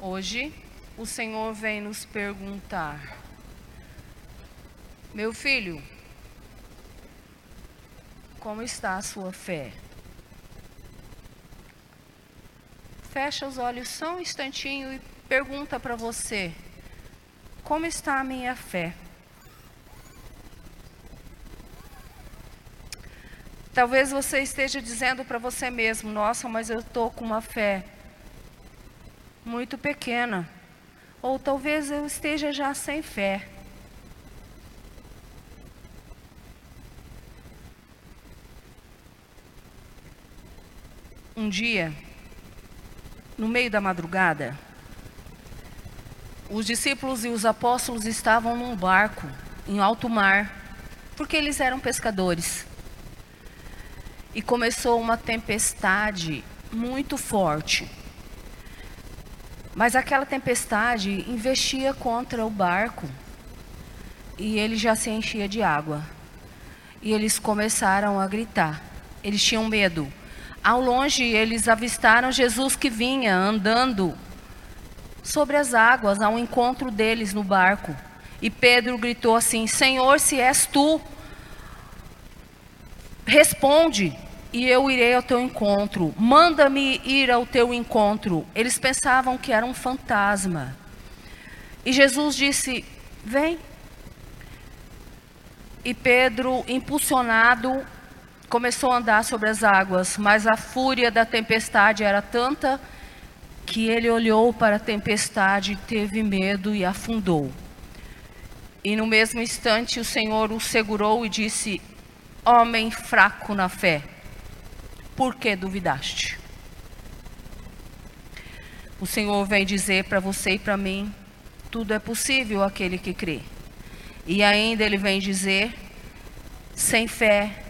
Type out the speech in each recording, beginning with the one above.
Hoje, o Senhor vem nos perguntar: Meu filho, como está a sua fé? Fecha os olhos só um instantinho e pergunta para você: Como está a minha fé? Talvez você esteja dizendo para você mesmo: Nossa, mas eu estou com uma fé muito pequena. Ou talvez eu esteja já sem fé. Um dia, no meio da madrugada, os discípulos e os apóstolos estavam num barco em alto mar, porque eles eram pescadores e começou uma tempestade muito forte. Mas aquela tempestade investia contra o barco e ele já se enchia de água. E eles começaram a gritar. Eles tinham medo. Ao longe, eles avistaram Jesus que vinha andando sobre as águas ao encontro deles no barco. E Pedro gritou assim: Senhor, se és tu, Responde e eu irei ao teu encontro. Manda-me ir ao teu encontro. Eles pensavam que era um fantasma. E Jesus disse: Vem. E Pedro, impulsionado, começou a andar sobre as águas, mas a fúria da tempestade era tanta que ele olhou para a tempestade, teve medo e afundou. E no mesmo instante o Senhor o segurou e disse: Homem fraco na fé, por que duvidaste? O Senhor vem dizer para você e para mim: tudo é possível aquele que crê. E ainda ele vem dizer: sem fé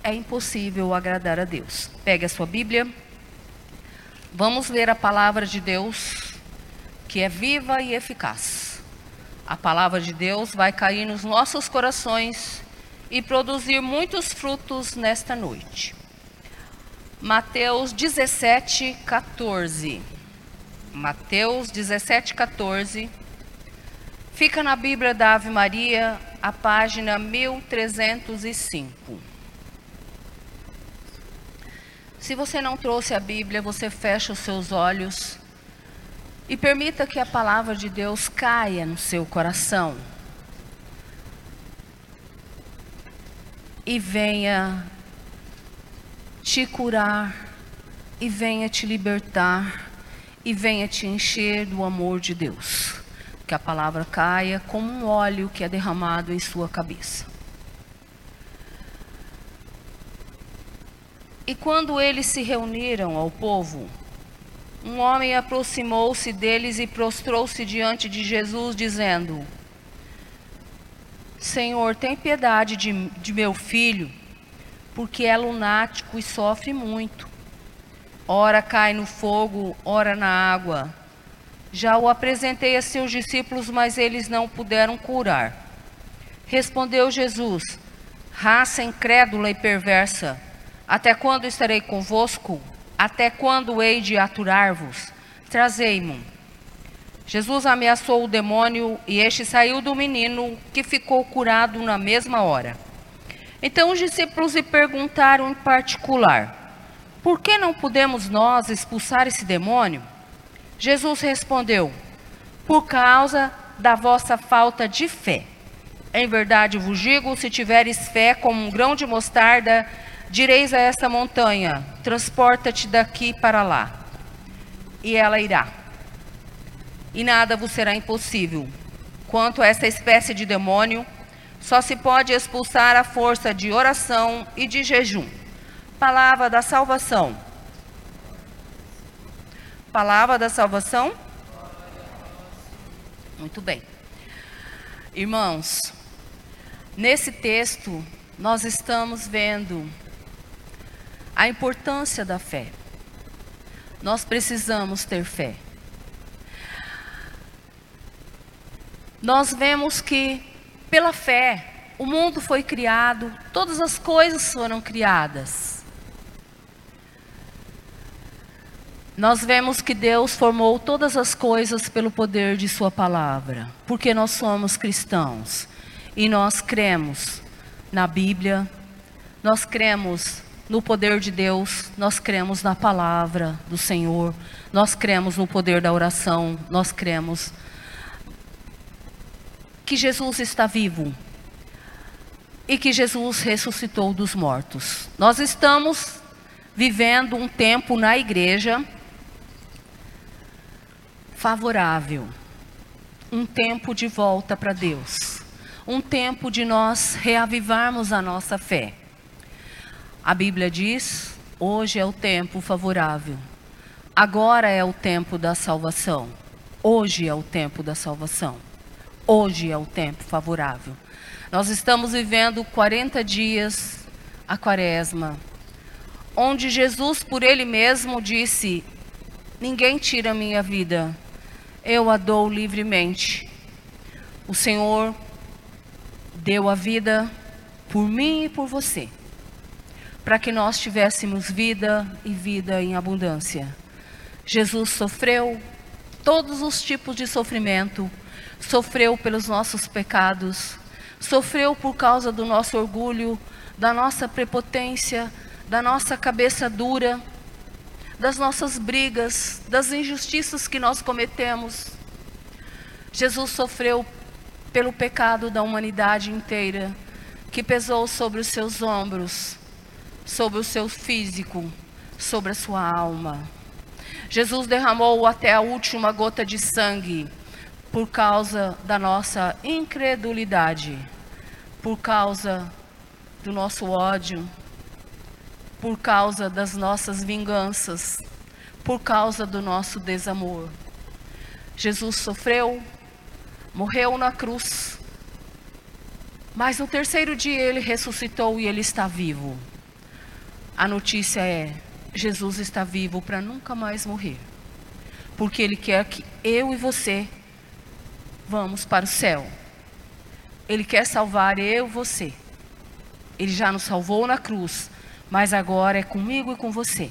é impossível agradar a Deus. Pegue a sua Bíblia. Vamos ler a palavra de Deus, que é viva e eficaz. A palavra de Deus vai cair nos nossos corações e produzir muitos frutos nesta noite. Mateus 17, 14. Mateus 17, 14. Fica na Bíblia da Ave Maria, a página 1305. Se você não trouxe a Bíblia, você fecha os seus olhos e permita que a palavra de Deus caia no seu coração. e venha te curar, e venha te libertar, e venha te encher do amor de Deus. Que a palavra caia como um óleo que é derramado em sua cabeça. E quando eles se reuniram ao povo, um homem aproximou-se deles e prostrou-se diante de Jesus, dizendo: Senhor, tem piedade de, de meu filho, porque é lunático e sofre muito. Ora cai no fogo, ora na água. Já o apresentei a seus discípulos, mas eles não puderam curar. Respondeu Jesus: Raça incrédula e perversa, até quando estarei convosco? Até quando hei de aturar-vos? Trazei-mo. Jesus ameaçou o demônio e este saiu do menino, que ficou curado na mesma hora. Então os discípulos lhe perguntaram em particular: Por que não podemos nós expulsar esse demônio? Jesus respondeu: Por causa da vossa falta de fé. Em verdade vos digo: se tiveres fé como um grão de mostarda, direis a esta montanha: Transporta-te daqui para lá. E ela irá e nada vos será impossível. Quanto a essa espécie de demônio, só se pode expulsar a força de oração e de jejum. Palavra da salvação. Palavra da salvação. Muito bem. Irmãos, nesse texto nós estamos vendo a importância da fé. Nós precisamos ter fé. nós vemos que, pela fé, o mundo foi criado, todas as coisas foram criadas. nós vemos que Deus formou todas as coisas pelo poder de Sua palavra, porque nós somos cristãos e nós cremos na Bíblia, nós cremos no poder de Deus, nós cremos na palavra do Senhor, nós cremos no poder da oração, nós cremos que Jesus está vivo e que Jesus ressuscitou dos mortos. Nós estamos vivendo um tempo na igreja favorável, um tempo de volta para Deus, um tempo de nós reavivarmos a nossa fé. A Bíblia diz: hoje é o tempo favorável, agora é o tempo da salvação, hoje é o tempo da salvação, hoje é o tempo favorável. Nós estamos vivendo 40 dias a quaresma, onde Jesus, por Ele mesmo, disse: Ninguém tira a minha vida, eu a dou livremente. O Senhor deu a vida por mim e por você, para que nós tivéssemos vida e vida em abundância. Jesus sofreu todos os tipos de sofrimento, sofreu pelos nossos pecados, sofreu por causa do nosso orgulho, da nossa prepotência, da nossa cabeça dura das nossas brigas, das injustiças que nós cometemos. Jesus sofreu pelo pecado da humanidade inteira, que pesou sobre os seus ombros, sobre o seu físico, sobre a sua alma. Jesus derramou até a última gota de sangue por causa da nossa incredulidade, por causa do nosso ódio, por causa das nossas vinganças, por causa do nosso desamor. Jesus sofreu, morreu na cruz, mas no terceiro dia ele ressuscitou e ele está vivo. A notícia é: Jesus está vivo para nunca mais morrer, porque ele quer que eu e você vamos para o céu. Ele quer salvar eu você. Ele já nos salvou na cruz, mas agora é comigo e com você.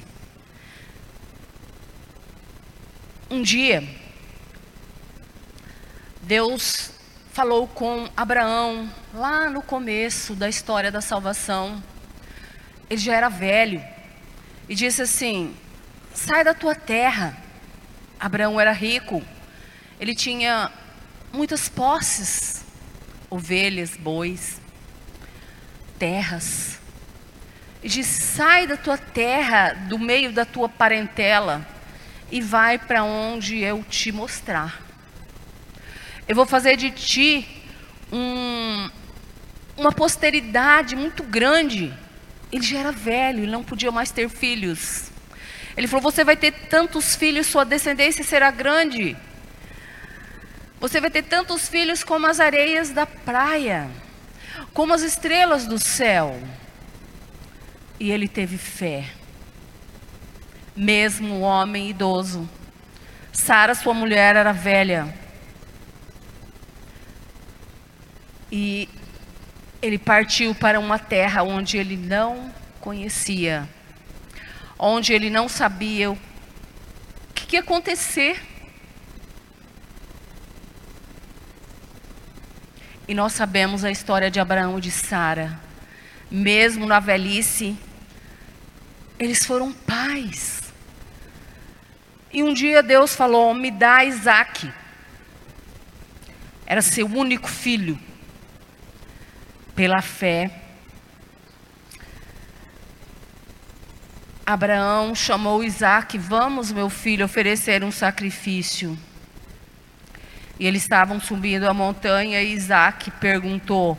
Um dia, Deus falou com Abraão, lá no começo da história da salvação. Ele já era velho, e disse assim: Sai da tua terra. Abraão era rico, ele tinha muitas posses, ovelhas, bois, terras e diz: sai da tua terra, do meio da tua parentela, e vai para onde eu te mostrar. Eu vou fazer de ti um, uma posteridade muito grande. Ele já era velho, ele não podia mais ter filhos. Ele falou: Você vai ter tantos filhos, sua descendência será grande. Você vai ter tantos filhos como as areias da praia, como as estrelas do céu. E ele teve fé. Mesmo o homem idoso. Sara, sua mulher, era velha. E ele partiu para uma terra onde ele não conhecia, onde ele não sabia o que ia acontecer. E nós sabemos a história de Abraão e de Sara mesmo na velhice, eles foram pais. E um dia Deus falou: Me dá Isaac. Era seu único filho. Pela fé, Abraão chamou Isaac: Vamos, meu filho, oferecer um sacrifício. E eles estavam subindo a montanha e Isaac perguntou: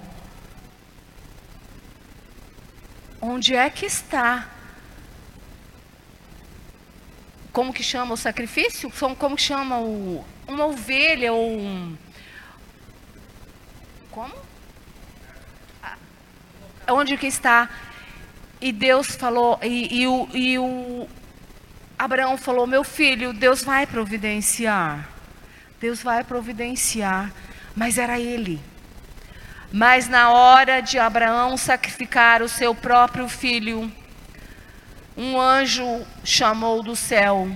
onde é que está? Como que chama o sacrifício? Como chama o, uma ovelha ou um. Como? Onde que está? E Deus falou, e, e, o, e o Abraão falou: Meu filho, Deus vai providenciar. Deus vai providenciar. Mas era ele. Mas na hora de Abraão sacrificar o seu próprio filho, um anjo chamou do céu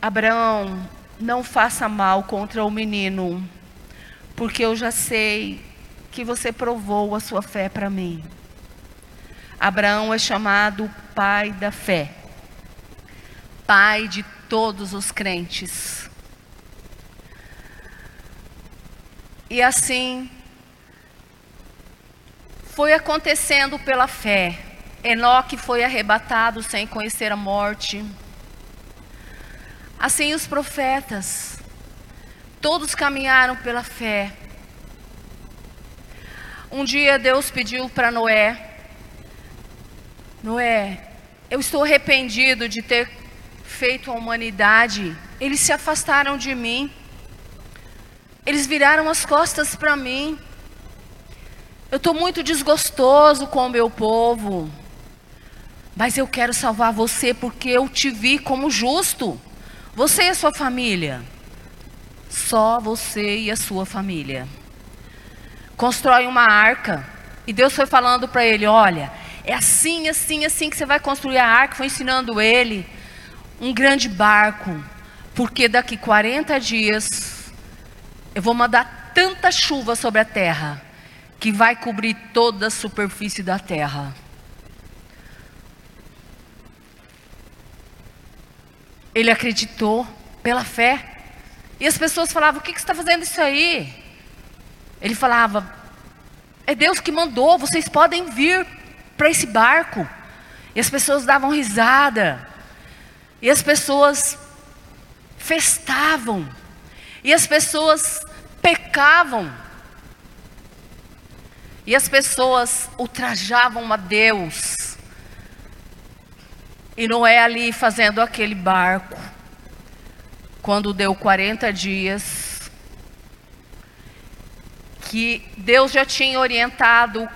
Abraão, não faça mal contra o menino, porque eu já sei que você provou a sua fé para mim. Abraão é chamado pai da fé, pai de todos os crentes. E assim foi acontecendo pela fé. Enoque foi arrebatado sem conhecer a morte. Assim os profetas, todos caminharam pela fé. Um dia Deus pediu para Noé: Noé, eu estou arrependido de ter feito a humanidade. Eles se afastaram de mim. Eles viraram as costas para mim. Eu estou muito desgostoso com o meu povo. Mas eu quero salvar você porque eu te vi como justo. Você e a sua família. Só você e a sua família. Constrói uma arca. E Deus foi falando para ele: olha, é assim, assim, assim que você vai construir a arca. Foi ensinando ele um grande barco. Porque daqui 40 dias eu vou mandar tanta chuva sobre a terra que vai cobrir toda a superfície da terra. Ele acreditou pela fé. E as pessoas falavam: O que, que você está fazendo isso aí? Ele falava: É Deus que mandou, vocês podem vir para esse barco. E as pessoas davam risada. E as pessoas festavam. E as pessoas pecavam. E as pessoas ultrajavam a Deus. E Noé ali fazendo aquele barco. Quando deu 40 dias, que Deus já tinha orientado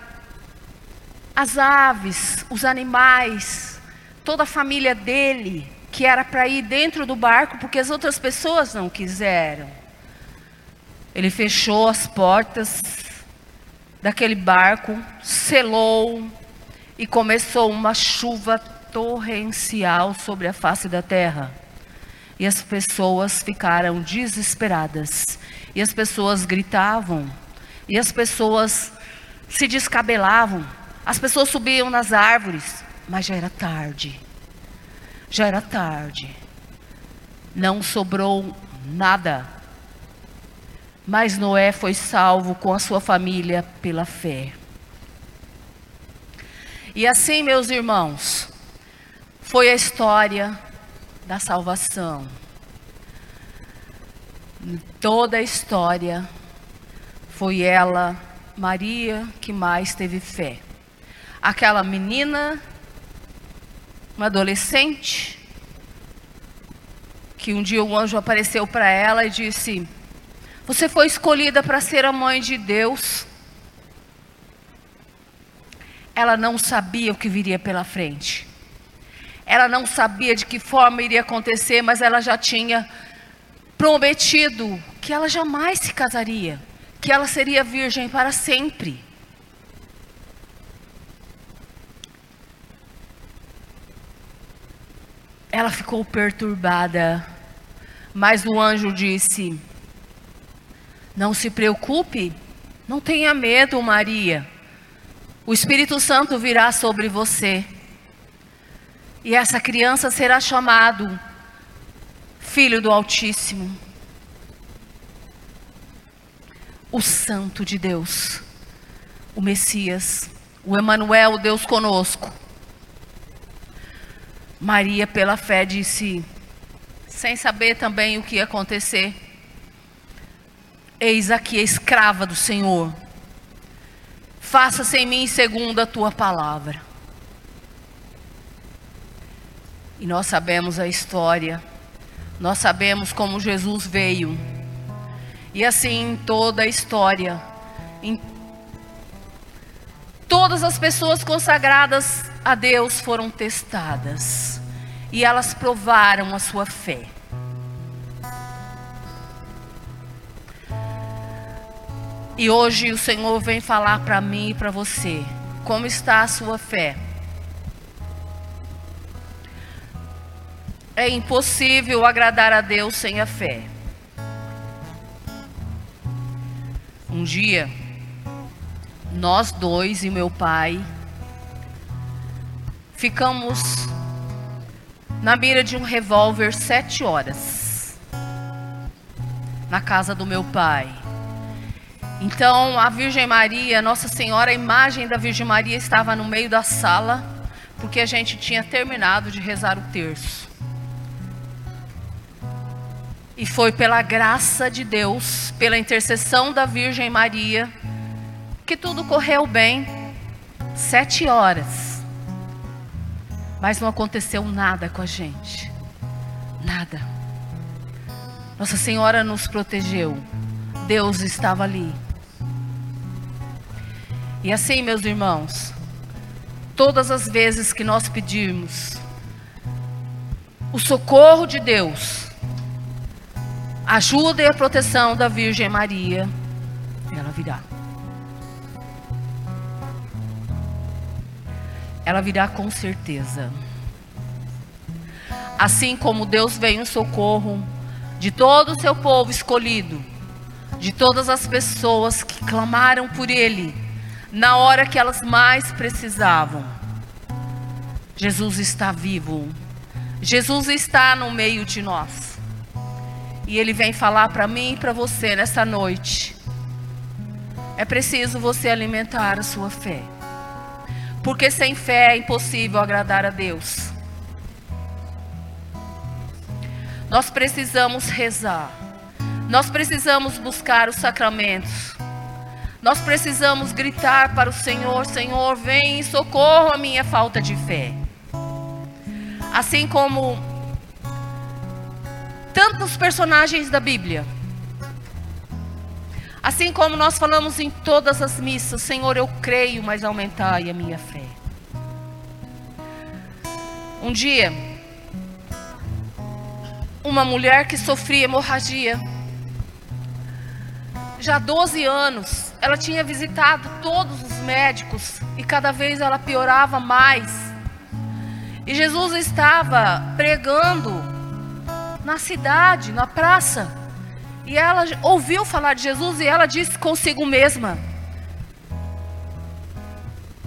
as aves, os animais, toda a família dele, que era para ir dentro do barco, porque as outras pessoas não quiseram. Ele fechou as portas daquele barco, selou e começou uma chuva torrencial sobre a face da terra. E as pessoas ficaram desesperadas. E as pessoas gritavam. E as pessoas se descabelavam. As pessoas subiam nas árvores. Mas já era tarde. Já era tarde. Não sobrou nada. Mas Noé foi salvo com a sua família pela fé. E assim, meus irmãos, foi a história da salvação. Toda a história foi ela, Maria, que mais teve fé. Aquela menina, uma adolescente, que um dia o anjo apareceu para ela e disse: Você foi escolhida para ser a mãe de Deus. Ela não sabia o que viria pela frente. Ela não sabia de que forma iria acontecer, mas ela já tinha prometido que ela jamais se casaria, que ela seria virgem para sempre. Ela ficou perturbada, mas o anjo disse: Não se preocupe, não tenha medo, Maria. O Espírito Santo virá sobre você. E essa criança será chamado Filho do Altíssimo, o Santo de Deus, o Messias, o Emanuel, Deus conosco. Maria, pela fé, disse, sem saber também o que ia acontecer: Eis aqui a escrava do Senhor, faça-se em mim segundo a tua palavra. E nós sabemos a história, nós sabemos como Jesus veio. E assim toda a história, em todas as pessoas consagradas a Deus foram testadas e elas provaram a sua fé. E hoje o Senhor vem falar para mim e para você: como está a sua fé? É impossível agradar a Deus sem a fé. Um dia, nós dois e meu pai ficamos na mira de um revólver sete horas na casa do meu pai. Então a Virgem Maria, Nossa Senhora, a imagem da Virgem Maria estava no meio da sala, porque a gente tinha terminado de rezar o terço. E foi pela graça de Deus, pela intercessão da Virgem Maria, que tudo correu bem. Sete horas. Mas não aconteceu nada com a gente. Nada. Nossa Senhora nos protegeu. Deus estava ali. E assim, meus irmãos, todas as vezes que nós pedirmos o socorro de Deus, ajuda e a proteção da Virgem Maria, ela virá. Ela virá com certeza. Assim como Deus veio em socorro de todo o seu povo escolhido, de todas as pessoas que clamaram por Ele, na hora que elas mais precisavam. Jesus está vivo. Jesus está no meio de nós. E Ele vem falar para mim e para você nessa noite. É preciso você alimentar a sua fé. Porque sem fé é impossível agradar a Deus. Nós precisamos rezar. Nós precisamos buscar os sacramentos. Nós precisamos gritar para o Senhor: Senhor, vem e socorro a minha falta de fé. Assim como tantos personagens da Bíblia. Assim como nós falamos em todas as missas, Senhor, eu creio, mas aumentai a minha fé. Um dia, uma mulher que sofria hemorragia, já há 12 anos, ela tinha visitado todos os médicos e cada vez ela piorava mais. E Jesus estava pregando na cidade, na praça. E ela ouviu falar de Jesus e ela disse consigo mesma: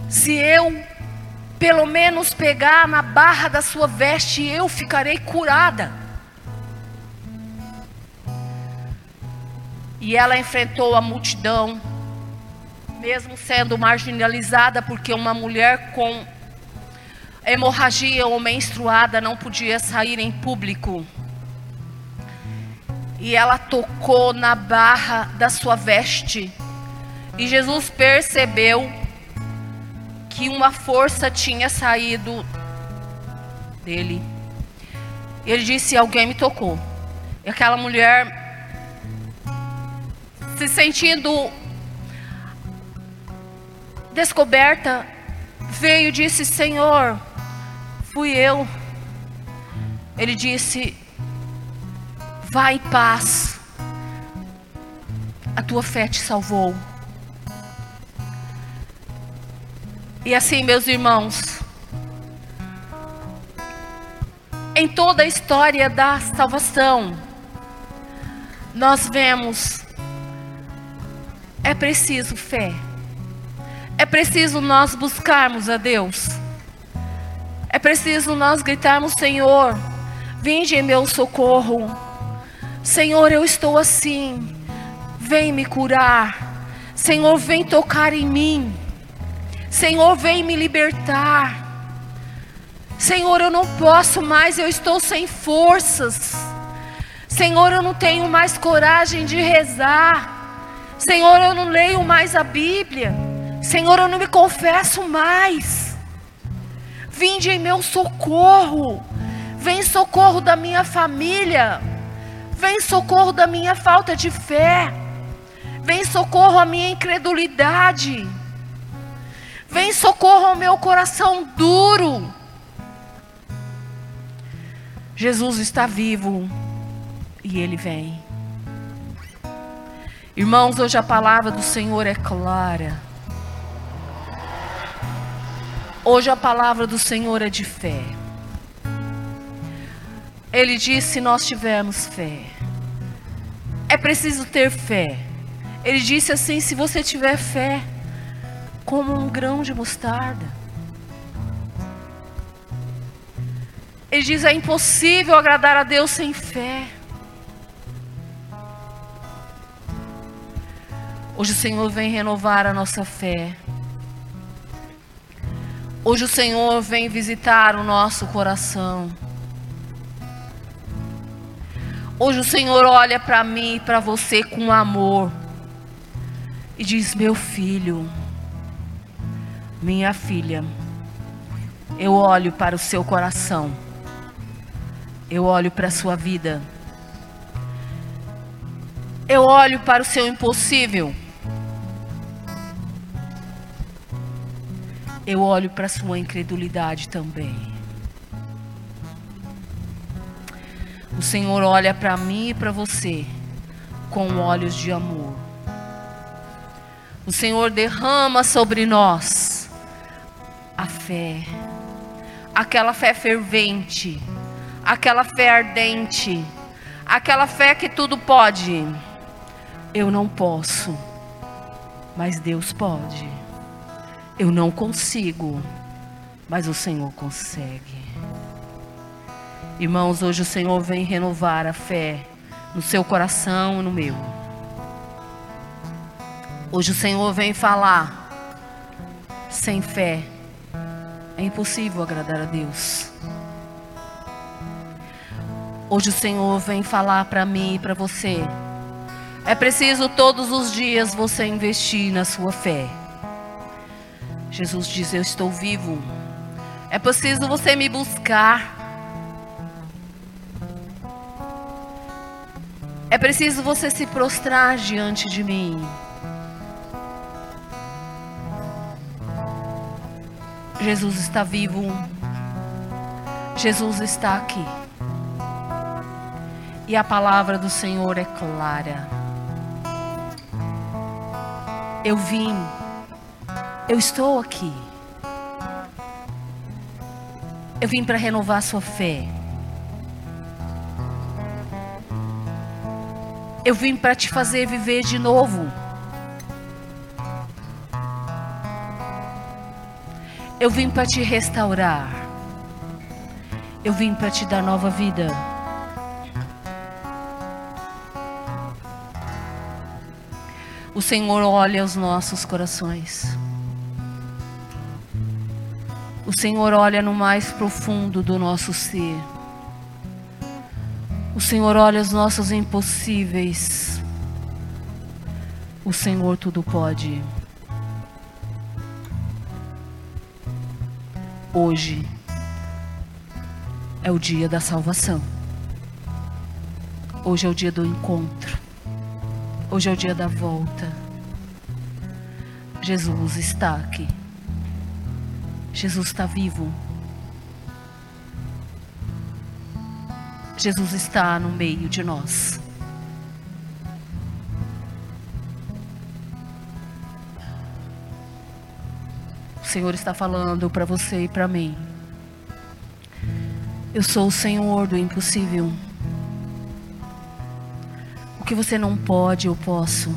Se eu pelo menos pegar na barra da sua veste, eu ficarei curada. E ela enfrentou a multidão, mesmo sendo marginalizada, porque uma mulher com hemorragia ou menstruada não podia sair em público e ela tocou na barra da sua veste. E Jesus percebeu que uma força tinha saído dele. Ele disse: Alguém me tocou. E aquela mulher, se sentindo descoberta, veio e disse: Senhor, fui eu. Ele disse: Vá em paz. A tua fé te salvou. E assim, meus irmãos, em toda a história da salvação, nós vemos é preciso fé. É preciso nós buscarmos a Deus. É preciso nós gritarmos, Senhor, vinde em meu socorro. Senhor, eu estou assim. Vem me curar. Senhor, vem tocar em mim. Senhor, vem me libertar. Senhor, eu não posso mais, eu estou sem forças. Senhor, eu não tenho mais coragem de rezar. Senhor, eu não leio mais a Bíblia. Senhor, eu não me confesso mais. Vinde em meu socorro. Vem socorro da minha família. Vem socorro da minha falta de fé. Vem socorro à minha incredulidade. Vem socorro ao meu coração duro. Jesus está vivo e ele vem. Irmãos, hoje a palavra do Senhor é clara. Hoje a palavra do Senhor é de fé. Ele diz: se nós tivermos fé, é preciso ter fé. Ele disse assim: se você tiver fé, como um grão de mostarda. Ele diz: é impossível agradar a Deus sem fé. Hoje o Senhor vem renovar a nossa fé. Hoje o Senhor vem visitar o nosso coração. Hoje o Senhor olha para mim e para você com amor e diz: Meu filho, minha filha, eu olho para o seu coração, eu olho para a sua vida, eu olho para o seu impossível. eu olho para a sua incredulidade também. O Senhor olha para mim e para você com olhos de amor. O Senhor derrama sobre nós a fé, aquela fé fervente, aquela fé ardente, aquela fé que tudo pode. Eu não posso, mas Deus pode. Eu não consigo, mas o Senhor consegue. Irmãos, hoje o Senhor vem renovar a fé no seu coração e no meu. Hoje o Senhor vem falar: sem fé é impossível agradar a Deus. Hoje o Senhor vem falar para mim e para você: é preciso todos os dias você investir na sua fé. Jesus diz: Eu estou vivo. É preciso você me buscar. É preciso você se prostrar diante de mim. Jesus está vivo. Jesus está aqui. E a palavra do Senhor é clara. Eu vim eu estou aqui. Eu vim para renovar sua fé. Eu vim para te fazer viver de novo. Eu vim para te restaurar. Eu vim para te dar nova vida. O Senhor olha os nossos corações. O Senhor olha no mais profundo do nosso ser. O Senhor olha os nossos impossíveis. O Senhor tudo pode. Hoje é o dia da salvação. Hoje é o dia do encontro. Hoje é o dia da volta. Jesus está aqui. Jesus está vivo. Jesus está no meio de nós. O Senhor está falando para você e para mim. Eu sou o Senhor do impossível. O que você não pode, eu posso.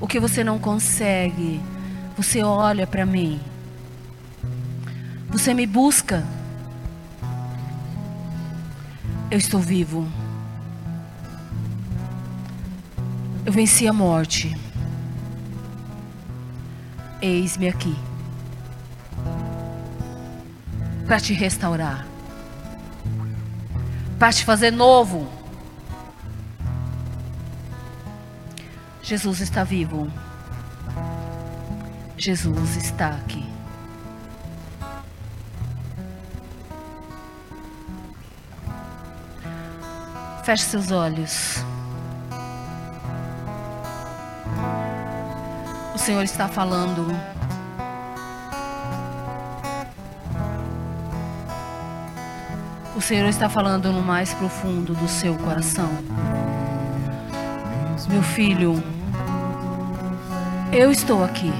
o que você não consegue, você olha para mim. Você me busca. Eu estou vivo. Eu venci a morte. Eis-me aqui para te restaurar, para te fazer novo. Jesus está vivo. Jesus está aqui. Feche seus olhos. O Senhor está falando. O Senhor está falando no mais profundo do seu coração. Meu filho, eu estou aqui.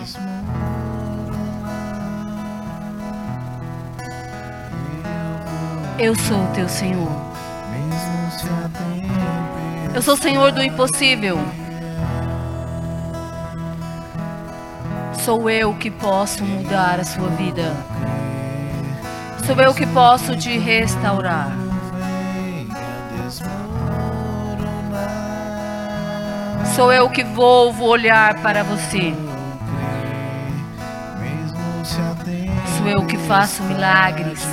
Eu sou o teu Senhor. Eu sou Senhor do impossível. Sou eu que posso mudar a sua vida. Sou eu que posso te restaurar. Sou eu que vou olhar para você. Sou eu que faço milagres.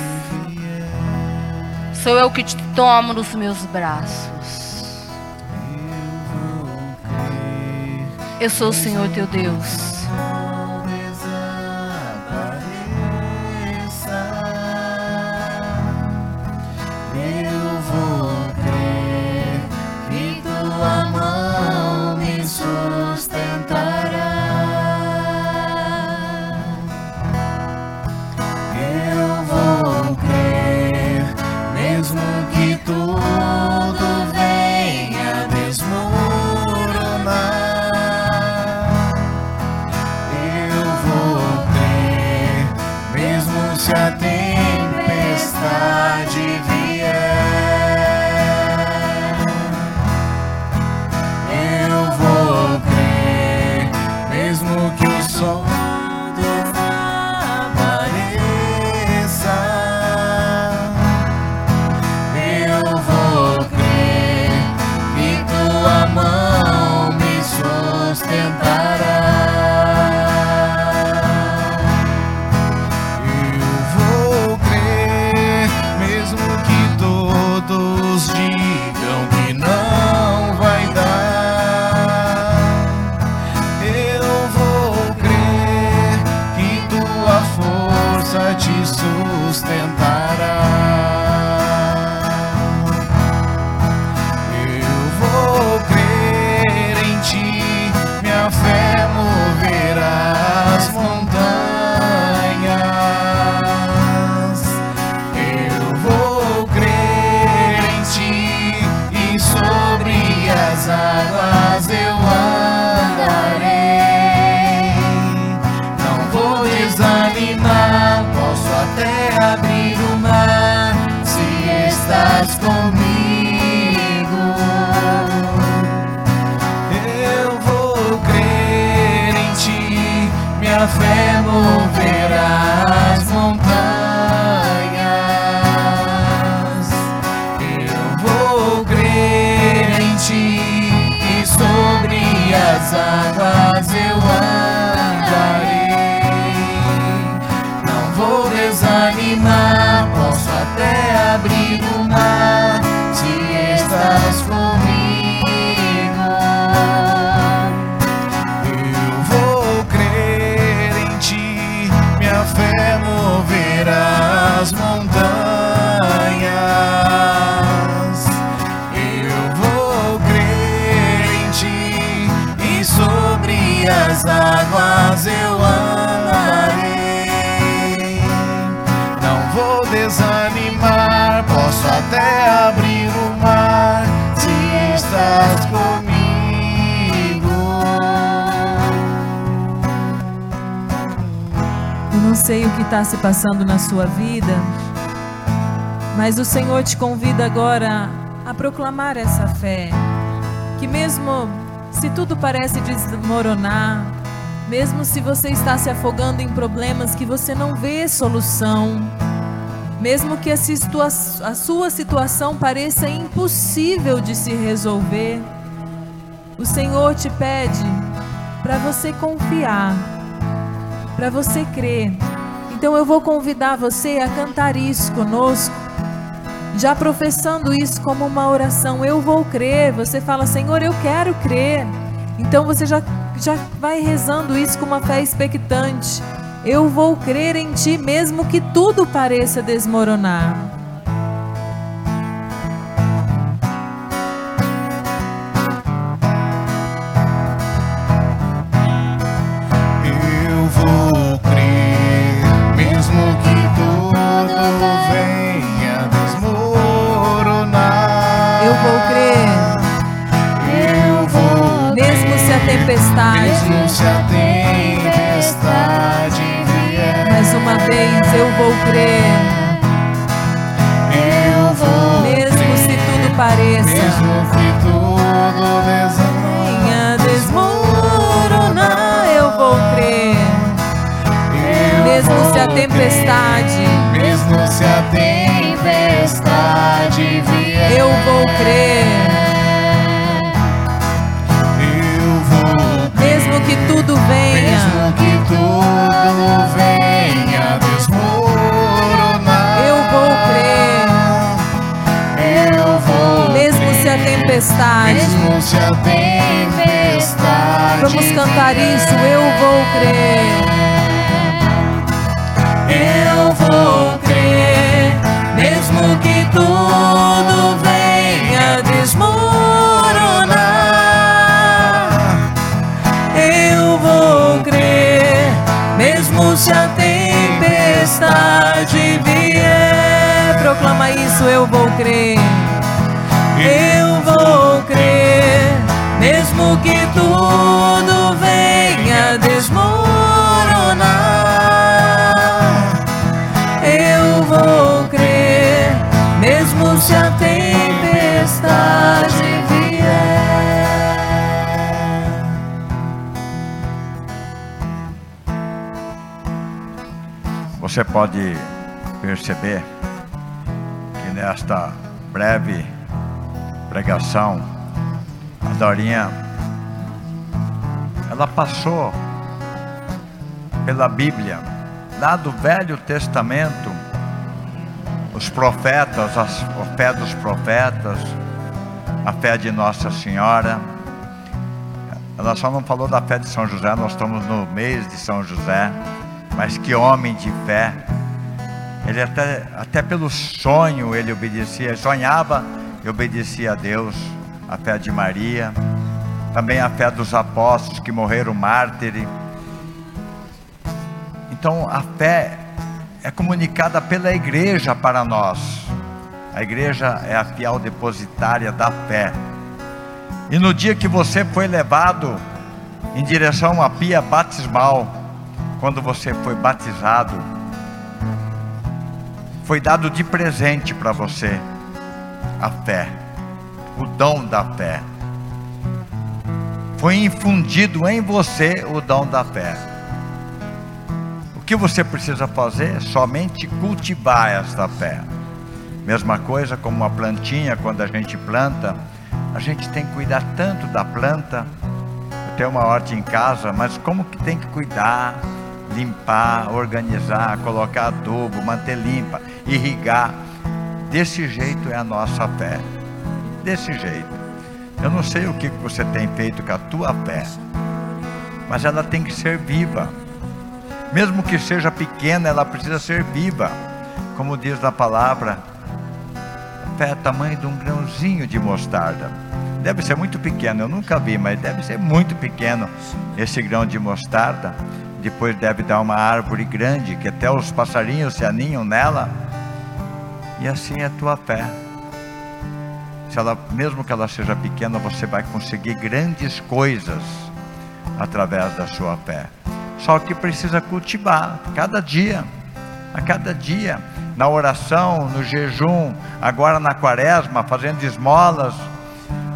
Sou eu que te tomo nos meus braços. Eu sou o Senhor teu Deus. Sei o que está se passando na sua vida, mas o Senhor te convida agora a proclamar essa fé. Que mesmo se tudo parece desmoronar, mesmo se você está se afogando em problemas que você não vê solução, mesmo que a, situa a sua situação pareça impossível de se resolver, o Senhor te pede para você confiar, para você crer então eu vou convidar você a cantar isso conosco, já professando isso como uma oração. Eu vou crer. Você fala, Senhor, eu quero crer. Então você já, já vai rezando isso com uma fé expectante. Eu vou crer em Ti, mesmo que tudo pareça desmoronar. Tempestade, Mesmo se a tempestade vamos cantar isso, eu vou crer. Eu vou crer, mesmo que tudo venha desmoronar. Eu vou crer, mesmo se a tempestade vier. Proclama isso, eu vou crer. Você pode perceber que nesta breve pregação, a Dorinha, ela passou pela Bíblia, lá do Velho Testamento, os profetas, as- a fé dos profetas, a fé de Nossa Senhora. Ela só não falou da fé de São José, nós estamos no mês de São José, mas que homem de fé. Ele até, até pelo sonho ele obedecia, sonhava e obedecia a Deus, a fé de Maria, também a fé dos apóstolos que morreram mártires. Então a fé é comunicada pela igreja para nós. A igreja é a fiel depositária da fé. E no dia que você foi levado em direção à pia batismal, quando você foi batizado, foi dado de presente para você a fé, o dom da fé. Foi infundido em você o dom da fé. O que você precisa fazer? Somente cultivar esta fé. Mesma coisa como uma plantinha, quando a gente planta, a gente tem que cuidar tanto da planta. Eu tenho uma horta em casa, mas como que tem que cuidar? Limpar, organizar, colocar adubo, manter limpa, irrigar. Desse jeito é a nossa fé. Desse jeito. Eu não sei o que você tem feito com a tua fé, mas ela tem que ser viva. Mesmo que seja pequena, ela precisa ser viva. Como diz na palavra, fé é tamanho de um grãozinho de mostarda. Deve ser muito pequeno, eu nunca vi, mas deve ser muito pequeno esse grão de mostarda. Depois deve dar uma árvore grande, que até os passarinhos se aninham nela. E assim é a tua fé. Se ela, mesmo que ela seja pequena, você vai conseguir grandes coisas através da sua fé. Só que precisa cultivar cada dia, a cada dia, na oração, no jejum, agora na quaresma, fazendo esmolas,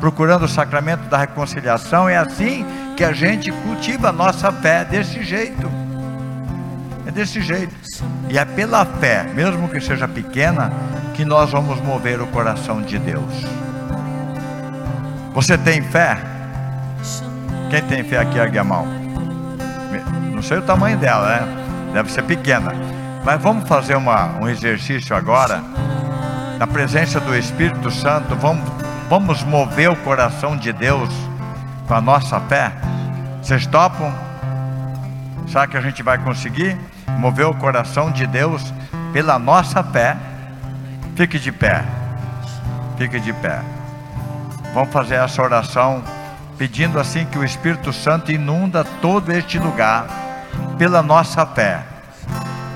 procurando o sacramento da reconciliação. É assim que a gente cultiva a nossa fé, desse jeito. É desse jeito. E é pela fé, mesmo que seja pequena, que nós vamos mover o coração de Deus. Você tem fé? Quem tem fé aqui, ergue a mão. Não sei o tamanho dela, né? Deve ser pequena. Mas vamos fazer uma, um exercício agora. Na presença do Espírito Santo, vamos, vamos mover o coração de Deus com a nossa fé. Vocês topam? Será que a gente vai conseguir mover o coração de Deus pela nossa fé? Fique de pé. Fique de pé. Vamos fazer essa oração pedindo assim que o Espírito Santo inunda todo este lugar pela nossa fé.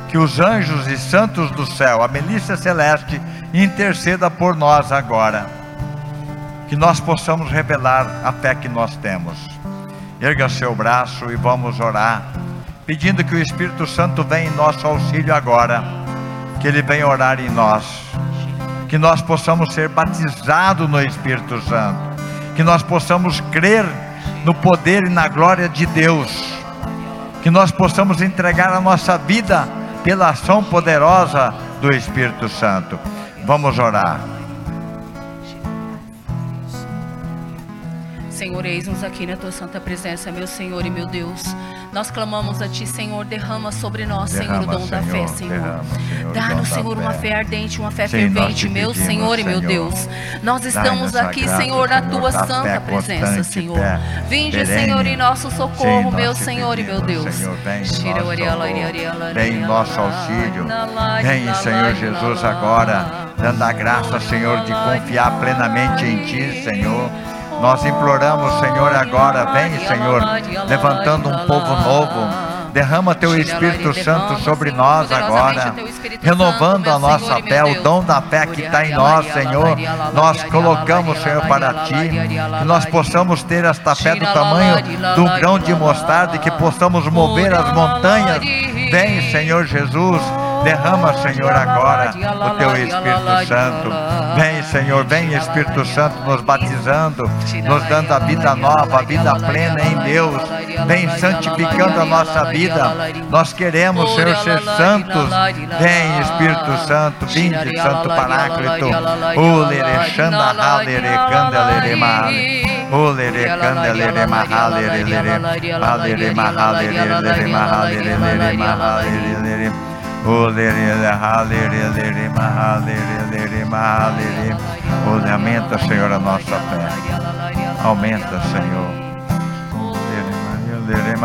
Que os anjos e santos do céu, a milícia celeste, interceda por nós agora. Que nós possamos revelar a fé que nós temos. Erga seu braço e vamos orar, pedindo que o Espírito Santo venha em nosso auxílio agora. Que ele venha orar em nós. Que nós possamos ser batizados no Espírito Santo, que nós possamos crer no poder e na glória de Deus, que nós possamos entregar a nossa vida pela ação poderosa do Espírito Santo. Vamos orar. Senhor, eis-nos aqui na tua santa presença, meu Senhor e meu Deus. Nós clamamos a ti, Senhor, derrama sobre nós, Senhor, o Derrama, dom da fé, Senhor, Senhor. derrama, Senhor, Dá-nos, Senhor, uma fé. ardente, uma fé Sim, fervente, te meu pedimos, Senhor e meu Senhor. Deus. Nós estamos aqui, graça, Senhor, na Senhor, tua santa presença, Senhor. Vinde, perene. Senhor, em nosso socorro, Sim, meu Senhor e meu Deus. Senhor, Tira nosso o ariela, socorro. ariela, Vem em nosso auxílio. Vem, Senhor Jesus, agora, dando a graça, Senhor, de confiar plenamente em Ti, Senhor. Nós imploramos, Senhor, agora, vem, Senhor, levantando um povo novo. Derrama Teu Espírito Santo sobre nós agora, renovando a nossa fé, o dom da fé que está em nós, Senhor. Nós colocamos, Senhor, para Ti, que nós possamos ter esta fé do tamanho do grão de mostarda e que possamos mover as montanhas. Vem, Senhor Jesus. Derrama, Senhor, agora o teu Espírito Santo. Vem, Senhor, vem, Espírito Santo, nos batizando, nos dando a vida nova, a vida plena em Deus. Vem santificando a nossa vida. Nós queremos, Senhor, ser santos. Vem, Espírito Santo, vinde, Santo Paráclito. O lerexanda halere candelere mahale. O lere candelere mahalere lere. Halere mahalere lere. O lere halere lere mahalere lere mahalere. O aumenta, Senhor, a nossa fé. Aumenta, Senhor. Lere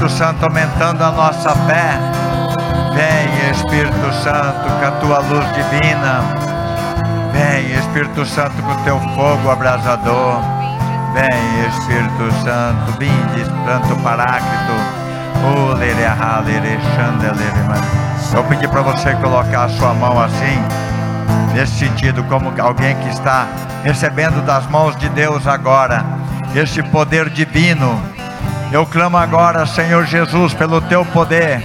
Espírito Santo aumentando a nossa fé. Vem Espírito Santo com a tua luz divina. Vem Espírito Santo com o teu fogo abrasador. Vem Espírito Santo, vinde Santo Paráclito. Oh, ah. Eu pedi para você colocar a sua mão assim, nesse sentido, como alguém que está recebendo das mãos de Deus agora esse poder divino. Eu clamo agora, Senhor Jesus, pelo teu poder.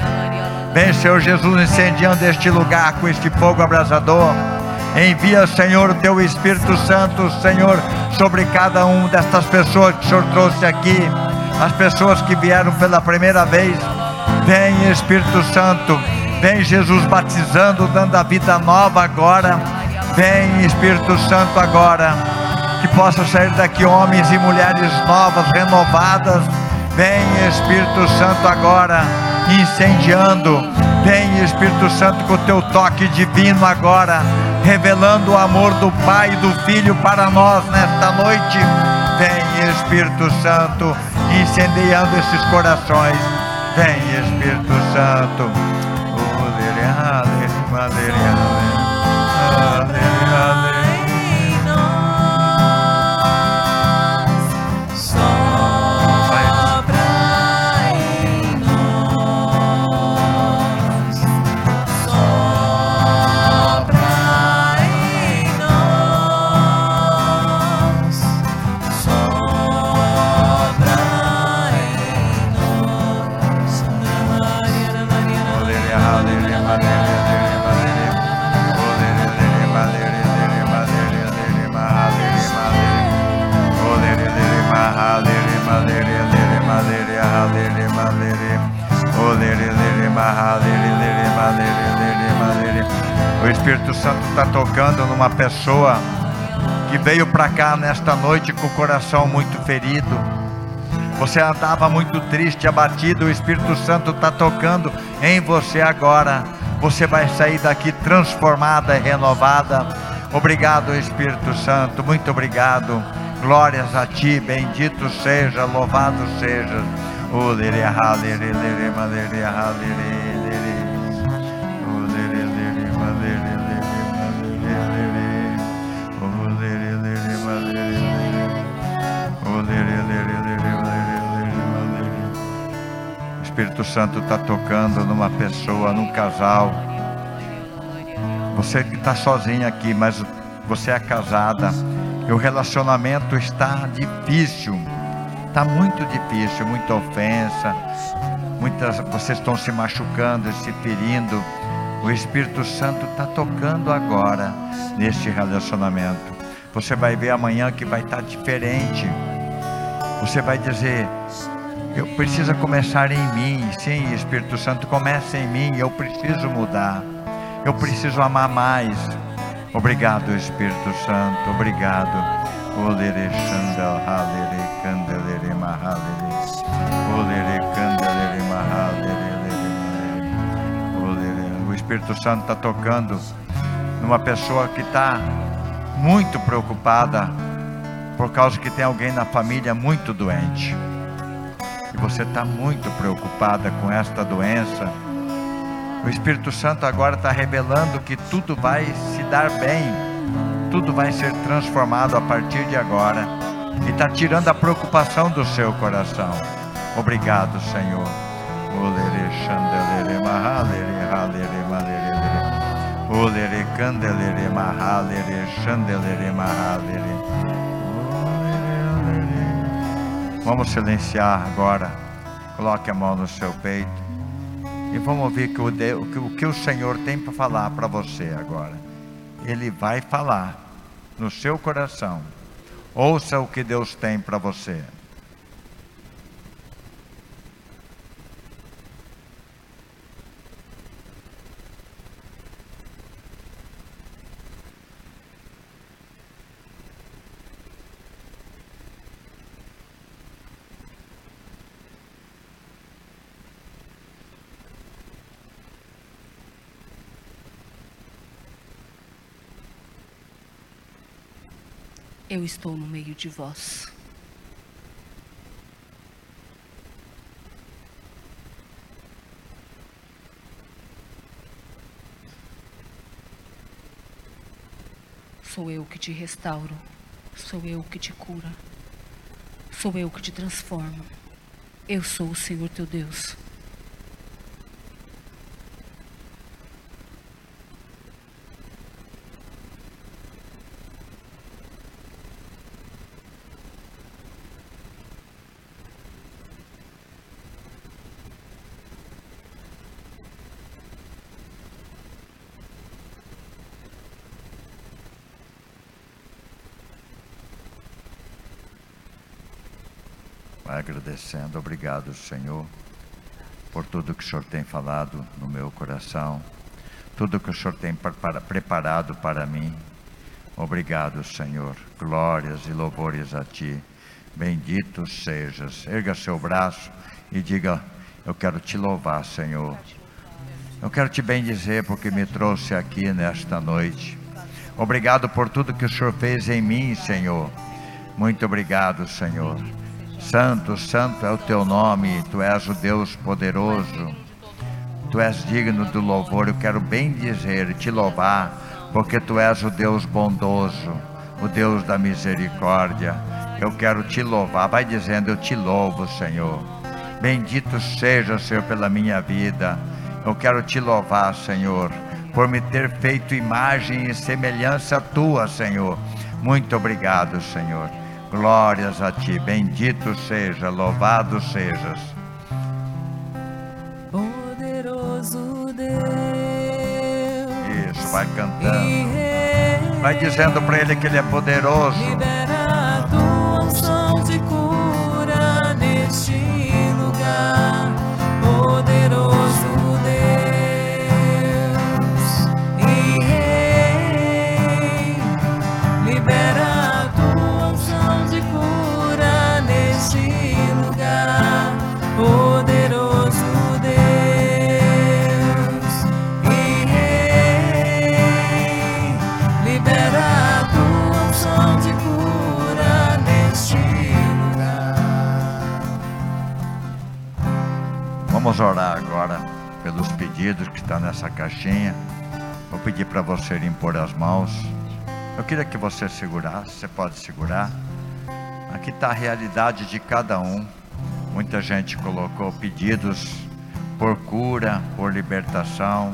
Vem, Senhor Jesus, incendiando este lugar com este fogo abrasador. Envia, Senhor, o teu Espírito Santo, Senhor, sobre cada um destas pessoas que o Senhor trouxe aqui, as pessoas que vieram pela primeira vez. Vem, Espírito Santo, vem Jesus batizando, dando a vida nova agora. Vem, Espírito Santo, agora. Que possam sair daqui homens e mulheres novas, renovadas. Vem, Espírito Santo, agora, incendiando. Vem, Espírito Santo, com o teu toque divino agora, revelando o amor do Pai e do Filho para nós nesta noite. Vem, Espírito Santo, incendiando esses corações. Vem, Espírito Santo. Espírito Santo está tocando numa pessoa que veio para cá nesta noite com o coração muito ferido. Você andava muito triste, abatido. O Espírito Santo está tocando em você agora. Você vai sair daqui transformada e renovada. Obrigado, Espírito Santo. Muito obrigado. Glórias a ti. Bendito seja, louvado seja. Oh, Espírito Santo está tocando numa pessoa, num casal. Você que está sozinha aqui, mas você é casada e o relacionamento está difícil. Está muito difícil, muita ofensa, muitas vocês estão se machucando, se ferindo. O Espírito Santo está tocando agora neste relacionamento. Você vai ver amanhã que vai estar diferente. Você vai dizer: Eu preciso começar em mim. Sim, Espírito Santo, começa em mim. Eu preciso mudar. Eu preciso amar mais. Obrigado, Espírito Santo. Obrigado. O Espírito Santo está tocando numa pessoa que está muito preocupada por causa que tem alguém na família muito doente. Você está muito preocupada com esta doença. O Espírito Santo agora está revelando que tudo vai se dar bem tudo vai ser transformado a partir de agora. E está tirando a preocupação do seu coração. Obrigado, Senhor. Olere candelere mahalere chandelere mahalere Vamos silenciar agora. Coloque a mão no seu peito. E vamos ouvir que o, o que o Senhor tem para falar para você agora. Ele vai falar no seu coração. Ouça o que Deus tem para você. Eu estou no meio de vós. Sou eu que te restauro, sou eu que te cura, sou eu que te transformo. Eu sou o Senhor teu Deus. Vai agradecendo. Obrigado, Senhor, por tudo que o Senhor tem falado no meu coração, tudo que o Senhor tem prepara- preparado para mim. Obrigado, Senhor. Glórias e louvores a Ti. Bendito sejas. Erga seu braço e diga: Eu quero te louvar, Senhor. Eu quero te bendizer porque me trouxe aqui nesta noite. Obrigado por tudo que o Senhor fez em mim, Senhor. Muito obrigado, Senhor. Santo, santo é o teu nome, tu és o Deus poderoso. Tu és digno do louvor. Eu quero bem dizer te louvar, porque tu és o Deus bondoso, o Deus da misericórdia. Eu quero te louvar. Vai dizendo: Eu te louvo, Senhor. Bendito seja, Senhor, pela minha vida. Eu quero te louvar, Senhor, por me ter feito imagem e semelhança tua, Senhor. Muito obrigado, Senhor. Glórias a ti. Bendito seja, louvado sejas. Poderoso Deus. Isso, vai cantando. Vai dizendo para ele que ele é poderoso. Que estão nessa caixinha. Vou pedir para você impor as mãos. Eu queria que você segurasse, você pode segurar. Aqui está a realidade de cada um. Muita gente colocou pedidos por cura, por libertação.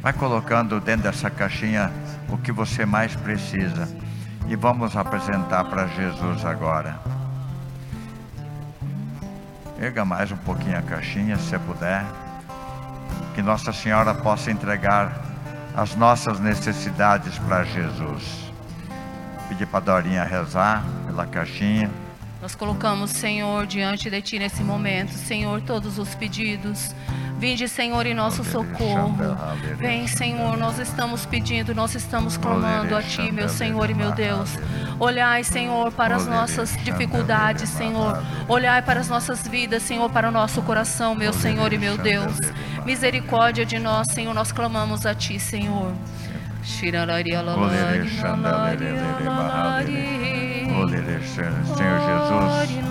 Vai colocando dentro dessa caixinha o que você mais precisa. E vamos apresentar para Jesus agora. Erga mais um pouquinho a caixinha, se puder. Que Nossa Senhora possa entregar as nossas necessidades para Jesus. Pedir para a Dorinha rezar pela caixinha. Nós colocamos, Senhor, diante de Ti nesse momento, Senhor, todos os pedidos. Vinde, Senhor, em nosso socorro. Vem, Senhor, nós estamos pedindo, nós estamos clamando a Ti, meu Senhor e meu Deus. Olhai, Senhor, para as nossas dificuldades, Senhor. Olhai para as nossas vidas, Senhor, para o nosso coração, meu Senhor e meu Deus. Misericórdia de nós, Senhor, nós clamamos a Ti, Senhor. Senhor Jesus,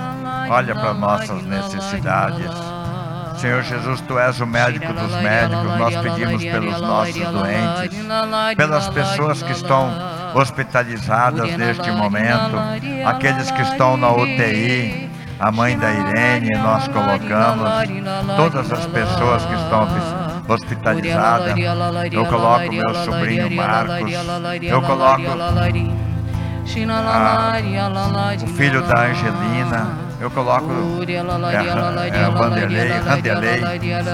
olha para nossas necessidades. Senhor Jesus, Tu és o médico dos médicos. Nós pedimos pelos nossos doentes, pelas pessoas que estão hospitalizadas neste momento, aqueles que estão na UTI, a mãe da Irene, nós colocamos todas as pessoas que estão hospitalizadas. Eu coloco meu sobrinho Marcos, eu coloco ah, o filho da Angelina, eu coloco é, é, Vanderlei, Randelei,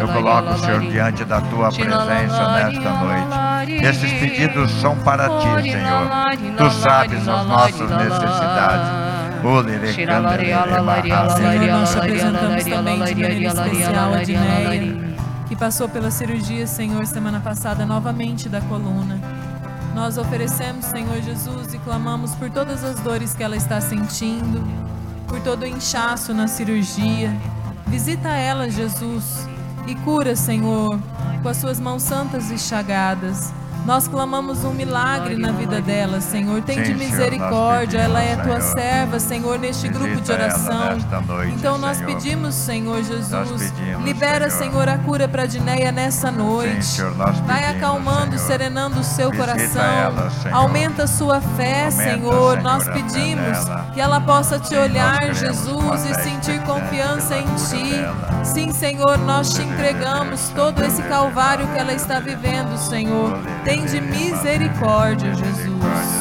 eu coloco o Senhor diante da tua presença nesta noite. Esses pedidos são para ti, Senhor. Tu sabes as nossas necessidades. Senhor, nós te apresentamos também de maneira especial a Dineia, que passou pela cirurgia, Senhor, semana passada novamente da coluna. Nós oferecemos, Senhor Jesus, e clamamos por todas as dores que ela está sentindo, por todo o inchaço na cirurgia. Visita ela, Jesus, e cura, Senhor, com as suas mãos santas e chagadas. Nós clamamos um milagre na vida dela, Senhor. Tem de misericórdia. Ela é tua serva, Senhor, neste grupo de oração. Então nós pedimos, Senhor Jesus, libera, Senhor. A cura para Dineia nessa noite. Vai acalmando, serenando o seu coração. Aumenta a sua fé, Senhor. Nós pedimos que ela possa te olhar, Jesus, e sentir confiança em Ti. Sim, Senhor, nós te entregamos todo esse calvário que ela está vivendo, Senhor. Tem de misericórdia, Jesus.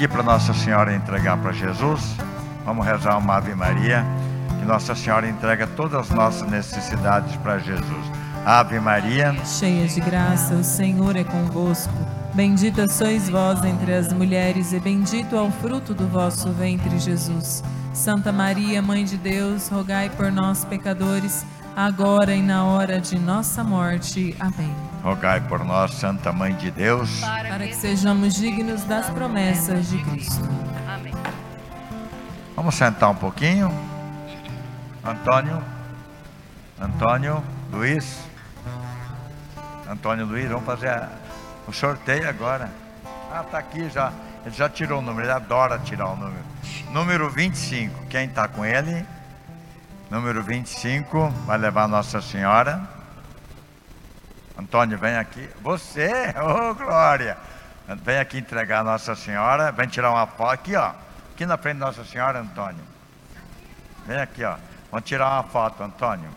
Pedir para Nossa Senhora entregar para Jesus. Vamos rezar uma Ave Maria. Que Nossa Senhora entrega todas as nossas necessidades para Jesus. Ave Maria. Cheia de graça, o Senhor é convosco. Bendita sois vós entre as mulheres, e bendito é o fruto do vosso ventre, Jesus. Santa Maria, Mãe de Deus, rogai por nós, pecadores, agora e na hora de nossa morte. Amém. Rogai por nós, Santa Mãe de Deus. Para que sejamos dignos das promessas de Cristo. Amém. Vamos sentar um pouquinho. Antônio. Antônio Luiz. Antônio Luiz, vamos fazer a- o sorteio agora. Ah, tá aqui já. Ele já tirou o número, ele adora tirar o número. Número 25, quem está com ele? Número 25, vai levar Nossa Senhora. Antônio, vem aqui. Você, ô Glória. Vem aqui entregar a Nossa Senhora. Vem tirar uma foto. Aqui, ó. Aqui na frente da Nossa Senhora, Antônio. Vem aqui, ó. Vamos tirar uma foto, Antônio.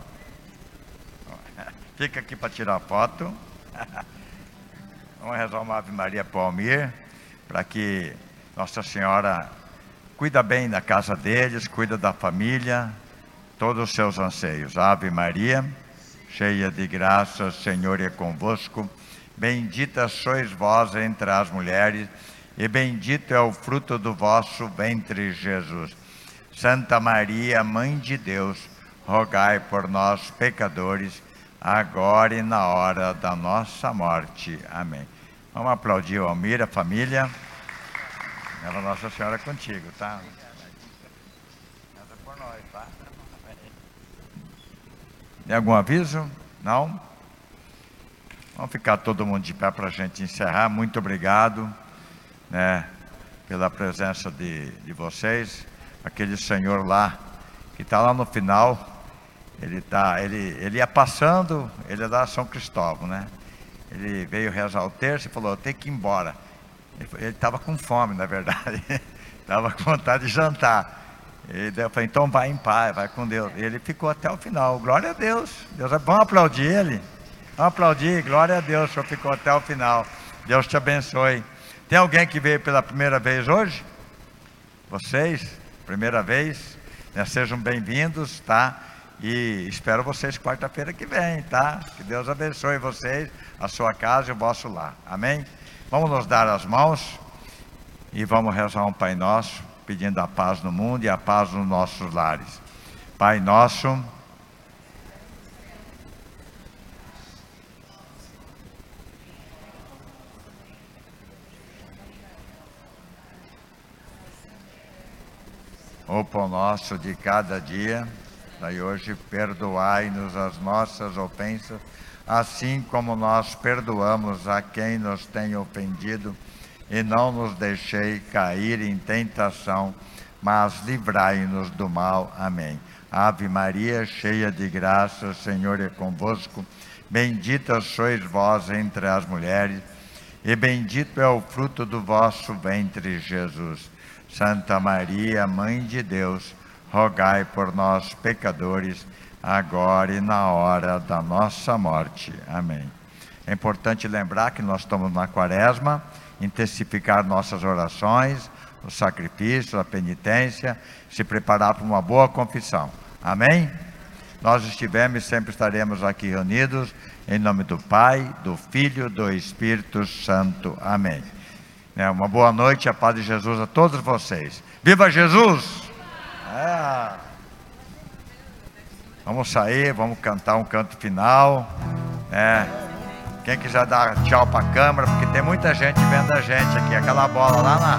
Fica aqui para tirar a foto. Vamos rezar uma Ave Maria para o Almir, para que Nossa Senhora cuida bem da casa deles, cuida da família, todos os seus anseios. Ave Maria, cheia de graça, o Senhor é convosco. Bendita sois vós entre as mulheres, e bendito é o fruto do vosso ventre, Jesus. Santa Maria, Mãe de Deus, rogai por nós, pecadores, agora e na hora da nossa morte. Amém. Vamos aplaudir o Almir, a família. Nossa Senhora contigo, tá? Reza por nós, tá? Tem algum aviso? Não? Vamos ficar todo mundo de pé para a gente encerrar. Muito obrigado né, pela presença de, de vocês. Aquele senhor lá, que está lá no final, ele, tá, ele, ele ia passando, ele é da São Cristóvão, né? Ele veio rezar o terço e falou, tenho que ir embora. Ele estava com fome, na verdade. Estava com vontade de jantar. E eu falei, então vai em paz, vai com Deus. Ele ficou até o final. Glória a Deus. Deus Vamos aplaudir ele. Vamos aplaudir. Glória a Deus, o senhor ficou até o final. Deus te abençoe. Tem alguém que veio pela primeira vez hoje? Vocês, primeira vez, né? sejam bem-vindos, tá? E espero vocês quarta-feira que vem, tá? Que Deus abençoe vocês, a sua casa e o vosso lar. Amém? Vamos nos dar as mãos e vamos rezar um Pai Nosso, pedindo a paz no mundo e a paz nos nossos lares. Pai Nosso. O pão nosso de cada dia, daí hoje perdoai-nos as nossas ofensas, assim como nós perdoamos a quem nos tem ofendido, e não nos deixei cair em tentação, mas livrai-nos do mal. Amém. Ave Maria, cheia de graça, o Senhor é convosco. Bendita sois vós entre as mulheres, e bendito é o fruto do vosso ventre, Jesus. Santa Maria, Mãe de Deus, rogai por nós, pecadores, agora e na hora da nossa morte. Amém. É importante lembrar que nós estamos na quaresma, intensificar nossas orações, o sacrifício, a penitência, se preparar para uma boa confissão. Amém? Nós estivemos e sempre estaremos aqui reunidos, em nome do Pai, do Filho, do Espírito Santo. Amém. É, uma boa noite, a paz de Jesus a todos vocês. Viva Jesus! É. Vamos sair, vamos cantar um canto final. É. Quem quiser dar tchau para a câmera, porque tem muita gente vendo a gente aqui. Aquela bola lá na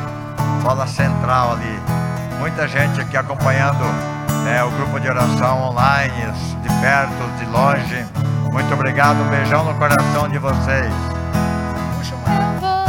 bola central ali. Muita gente aqui acompanhando né, o grupo de oração online, de perto, de longe. Muito obrigado, um beijão no coração de vocês. Vou